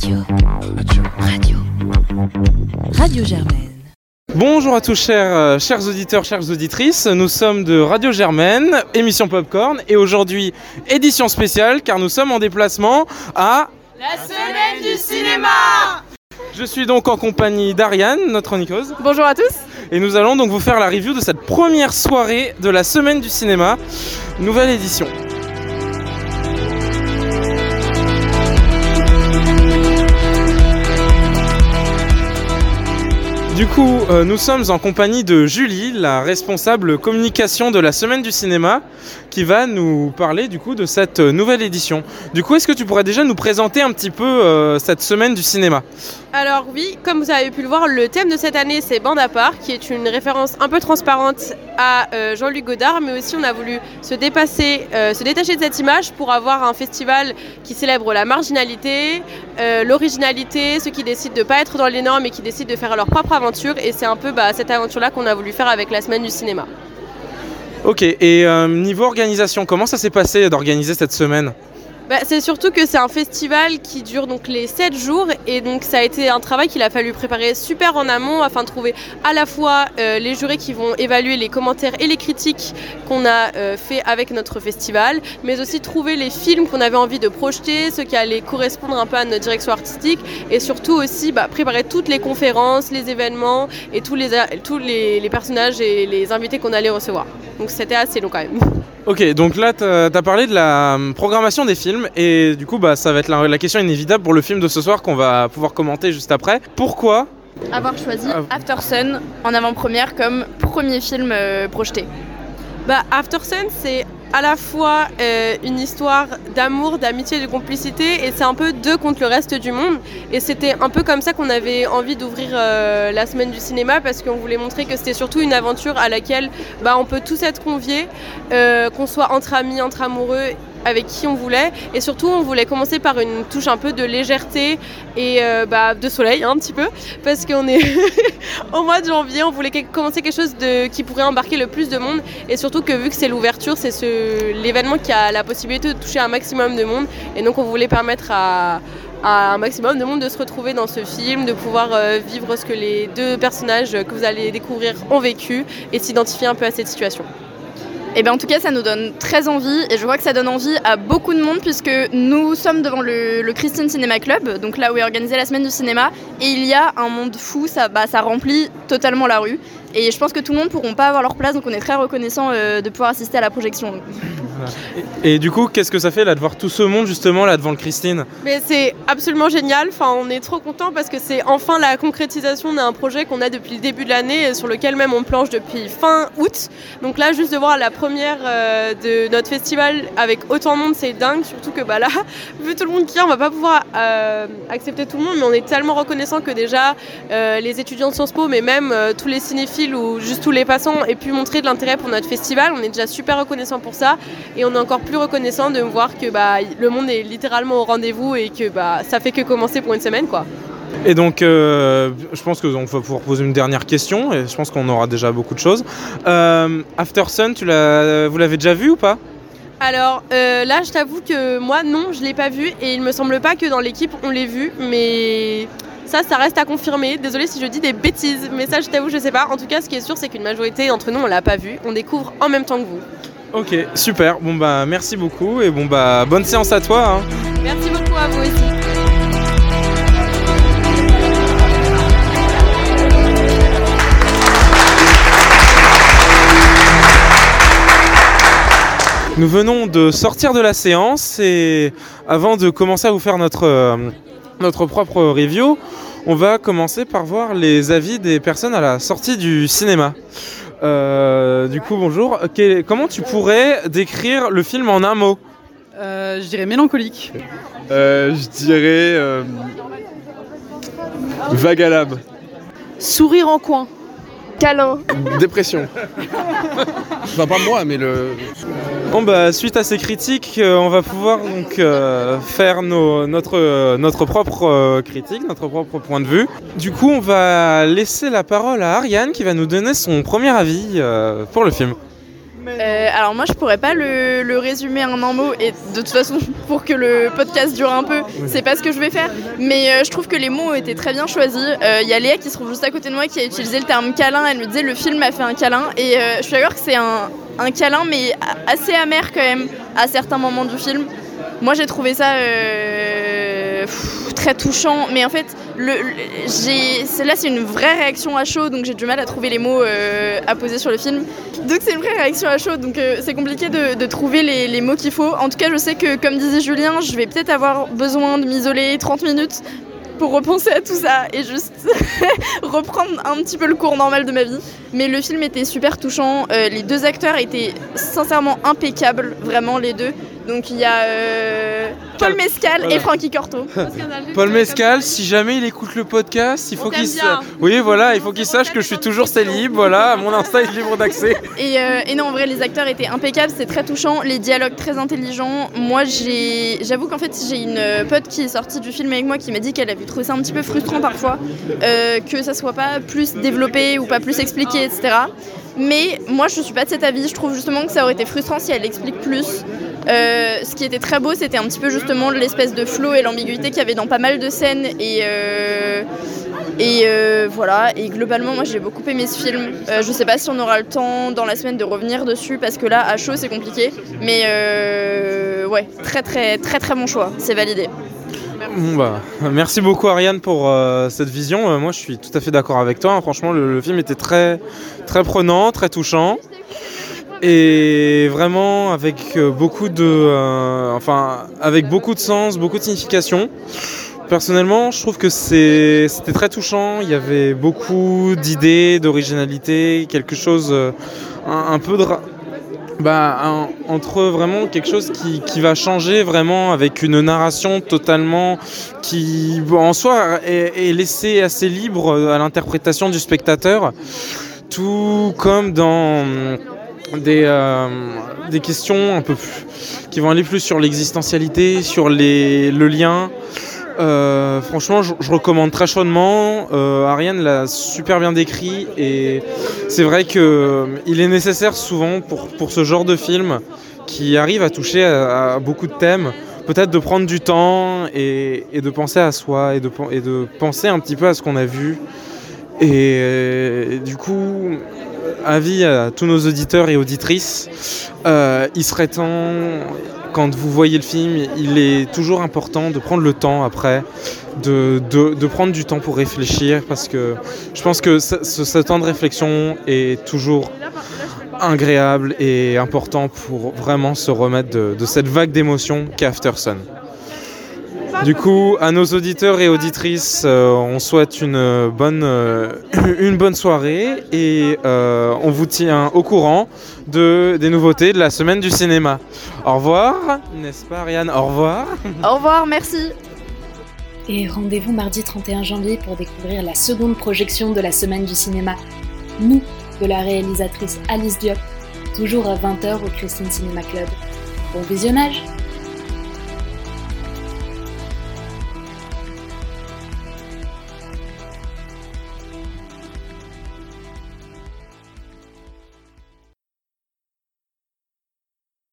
Radio. Radio. Radio Germaine. Bonjour à tous chers, euh, chers auditeurs, chères auditrices, nous sommes de Radio Germaine, émission Popcorn et aujourd'hui édition spéciale car nous sommes en déplacement à La semaine du cinéma Je suis donc en compagnie d'Ariane, notre chroniqueuse, Bonjour à tous et nous allons donc vous faire la review de cette première soirée de la semaine du cinéma, nouvelle édition. Du coup, euh, nous sommes en compagnie de Julie, la responsable communication de la semaine du cinéma, qui va nous parler du coup de cette euh, nouvelle édition. Du coup, est-ce que tu pourrais déjà nous présenter un petit peu euh, cette semaine du cinéma? Alors oui, comme vous avez pu le voir, le thème de cette année c'est Bande à part, qui est une référence un peu transparente à Jean-Luc Godard, mais aussi on a voulu se dépasser, se détacher de cette image pour avoir un festival qui célèbre la marginalité, l'originalité, ceux qui décident de ne pas être dans les normes et qui décident de faire leur propre aventure, et c'est un peu bah, cette aventure-là qu'on a voulu faire avec la semaine du cinéma. Ok, et euh, niveau organisation, comment ça s'est passé d'organiser cette semaine? Bah, c'est surtout que c'est un festival qui dure donc les 7 jours et donc ça a été un travail qu'il a fallu préparer super en amont afin de trouver à la fois euh, les jurés qui vont évaluer les commentaires et les critiques qu'on a euh, fait avec notre festival, mais aussi trouver les films qu'on avait envie de projeter, ceux qui allaient correspondre un peu à notre direction artistique et surtout aussi bah, préparer toutes les conférences, les événements et tous les, les personnages et les invités qu'on allait recevoir. Donc c'était assez long quand même. Ok, donc là, tu as parlé de la euh, programmation des films, et du coup, bah, ça va être la, la question inévitable pour le film de ce soir qu'on va pouvoir commenter juste après. Pourquoi avoir choisi. After Sun en avant-première comme premier film euh, projeté? Bah, After Sun, c'est à la fois euh, une histoire d'amour, d'amitié, de complicité, et c'est un peu deux contre le reste du monde. Et c'était un peu comme ça qu'on avait envie d'ouvrir euh, la semaine du cinéma, parce qu'on voulait montrer que c'était surtout une aventure à laquelle bah, on peut tous être conviés, euh, qu'on soit entre amis, entre amoureux avec qui on voulait. Et surtout on voulait commencer par une touche un peu de légèreté et euh, bah, de soleil hein, un petit peu. Parce qu'on est au mois de janvier on voulait commencer quelque chose de, qui pourrait embarquer le plus de monde. Et surtout que vu que c'est l'ouverture c'est ce, l'événement qui a la possibilité de toucher un maximum de monde. Et donc on voulait permettre à, à un maximum de monde de se retrouver dans ce film, de pouvoir euh, vivre ce que les deux personnages que vous allez découvrir ont vécu et s'identifier un peu à cette situation. Et bien en tout cas ça nous donne très envie et je vois que ça donne envie à beaucoup de monde puisque nous sommes devant le, le Christine Cinema Club, donc là où est organisée la semaine du cinéma. Et il y a un monde fou, ça, bah, ça remplit totalement la rue. Et je pense que tout le monde ne pourront pas avoir leur place. Donc on est très reconnaissant euh, de pouvoir assister à la projection. Et, du coup, qu'est-ce que ça fait là de voir tout ce monde justement là devant le Christine Mais c'est absolument génial. Enfin, on est trop content parce que c'est enfin la concrétisation d'un projet qu'on a depuis le début de l'année, et sur lequel même on planche depuis fin août. Donc là, juste de voir la première euh, de notre festival avec autant de monde, c'est dingue. Surtout que bah là, vu tout le monde qui est, on va pas pouvoir euh, accepter tout le monde, mais on est tellement reconnaissant que déjà euh, les étudiants de Sciences Po, mais même tous les cinéphiles ou juste tous les passants aient pu montrer de l'intérêt pour notre festival. On est déjà super reconnaissant pour ça. Et on est encore plus reconnaissant de voir que bah, le monde est littéralement au rendez-vous et que bah, ça fait que commencer pour une semaine. quoi. Et donc, euh, je pense qu'on va pouvoir poser une dernière question, et je pense qu'on aura déjà beaucoup de choses. Euh, After Sun, tu vous l'avez déjà vu ou pas? Alors euh, là, je t'avoue que moi, non, je l'ai pas vu et il me semble pas que dans l'équipe on l'ait vu, mais ça, ça reste à confirmer. Désolée si je dis des bêtises, mais ça, je t'avoue, je sais pas. En tout cas, ce qui est sûr, c'est qu'une majorité d'entre nous, on l'a pas vu. On découvre en même temps que vous. Ok, super. Bon bah merci beaucoup et bon bah bonne séance à toi. hein. Merci beaucoup à vous aussi. Nous venons de sortir de la séance et avant de commencer à vous faire notre, euh, notre propre review, on va commencer par voir les avis des personnes à la sortie du cinéma. Euh, du coup, bonjour. Comment tu pourrais décrire le film en un mot Euh, je dirais mélancolique. Euh, je dirais euh, vague à l'âme. Sourire en coin. Câlin. Dépression. enfin pas moi mais le. Bon bah suite à ces critiques, euh, on va pouvoir donc euh, faire nos- notre, euh, notre propre euh, critique, notre propre point de vue. Du coup, on va laisser la parole à Ariane qui va nous donner son premier avis euh, pour le film. Euh, alors moi je pourrais pas le, le résumer en un mot et de toute façon pour que le podcast dure un peu c'est pas ce que je vais faire. Mais euh, je trouve que les mots ont été très bien choisis. Euh, il y a Léa qui se trouve juste à côté de moi qui a utilisé le terme câlin. Elle me disait le film m'a fait un câlin. Et je suis d'accord que c'est un, un câlin mais a- assez amer quand même à certains moments du film. Moi j'ai trouvé ça pff, très touchant mais en fait le, le- là c'est une vraie réaction à chaud donc j'ai du mal à trouver les mots euh, à poser sur le film donc c'est une vraie réaction à chaud, donc euh, c'est compliqué de, trouver les, les mots qu'il faut. En tout cas, je sais que, comme disait Julien, je vais peut-être avoir besoin de m'isoler 30 minutes pour repenser à tout ça et juste reprendre un petit peu le cours normal de ma vie. Mais le film était super touchant, euh, les deux acteurs étaient sincèrement impeccables, vraiment les deux. Donc il y a euh, Paul Mescal Voilà. et Frankie Corto. Paul Mescal, si jamais il écoute le podcast, il faut qu'il t'aime sa- bien. Oui, voilà, il faut qu'il sache que je suis toujours célib, voilà, mon Insta est libre d'accès. Et, euh, et non, en vrai, les acteurs étaient impeccables, c'est très touchant, les dialogues très intelligents. Moi, j'ai, j'avoue qu'en fait, j'ai une pote qui est sortie du film avec moi qui m'a dit qu'elle avait trouvé ça un petit peu frustrant parfois, euh, que ça soit pas plus développé ou pas plus expliqué, etc. Mais moi, je suis pas de cet avis. Je trouve justement que ça aurait été frustrant si elle explique plus. Euh, ce qui était très beau, c'était un petit peu justement l'espèce de flow et l'ambiguïté qu'il y avait dans pas mal de scènes. Et, euh, euh, voilà, et globalement, moi j'ai beaucoup aimé ce film. Je sais pas si on aura le temps dans la semaine de revenir dessus parce que là, à chaud, c'est compliqué. Mais ouais, très très très très bon choix, c'est validé. Bon, bah, merci beaucoup Ariane pour cette vision. Moi, je suis tout à fait d'accord avec toi. hein. Franchement, le, le film était très, très prenant, très touchant. Et vraiment avec euh, beaucoup de, euh, enfin, avec beaucoup de sens, beaucoup de signification. Personnellement, je trouve que c'était très touchant. Il y avait beaucoup d'idées, d'originalité, quelque chose, euh, un, peu de, bah, entre vraiment quelque chose qui, qui va changer vraiment avec une narration totalement qui en soi est, est laissée assez libre à l'interprétation du spectateur, tout comme dans des, euh, des questions un peu qui vont aller plus sur l'existentialité, sur les, le lien. Euh, franchement, je, recommande très chaudement. Euh, Ariane l'a super bien décrit et c'est vrai que il est nécessaire souvent pour, pour ce genre de film qui arrive à toucher à, beaucoup de thèmes, peut-être de prendre du temps et, de penser à soi et de penser un petit peu à ce qu'on a vu. Et, euh, du coup, avis à tous nos auditeurs et auditrices, euh, il serait temps, quand vous voyez le film, il est toujours important de prendre le temps après, de, prendre du temps pour réfléchir, parce que je pense que ce, temps de réflexion est toujours agréable et important pour vraiment se remettre de, de cette vague d'émotions qu'est Aftersun. Du coup, à nos auditeurs et auditrices, euh, on souhaite une bonne, euh, une bonne soirée et euh, on vous tient au courant de, des nouveautés de la semaine du cinéma. Au revoir, n'est-ce pas Ariane? Au revoir. Au revoir, merci. Et rendez-vous mardi 31 janvier pour découvrir la seconde projection de la semaine du cinéma. Nous, de la réalisatrice Alice Diop, toujours à 20h au Christine Cinema Club. Bon visionnage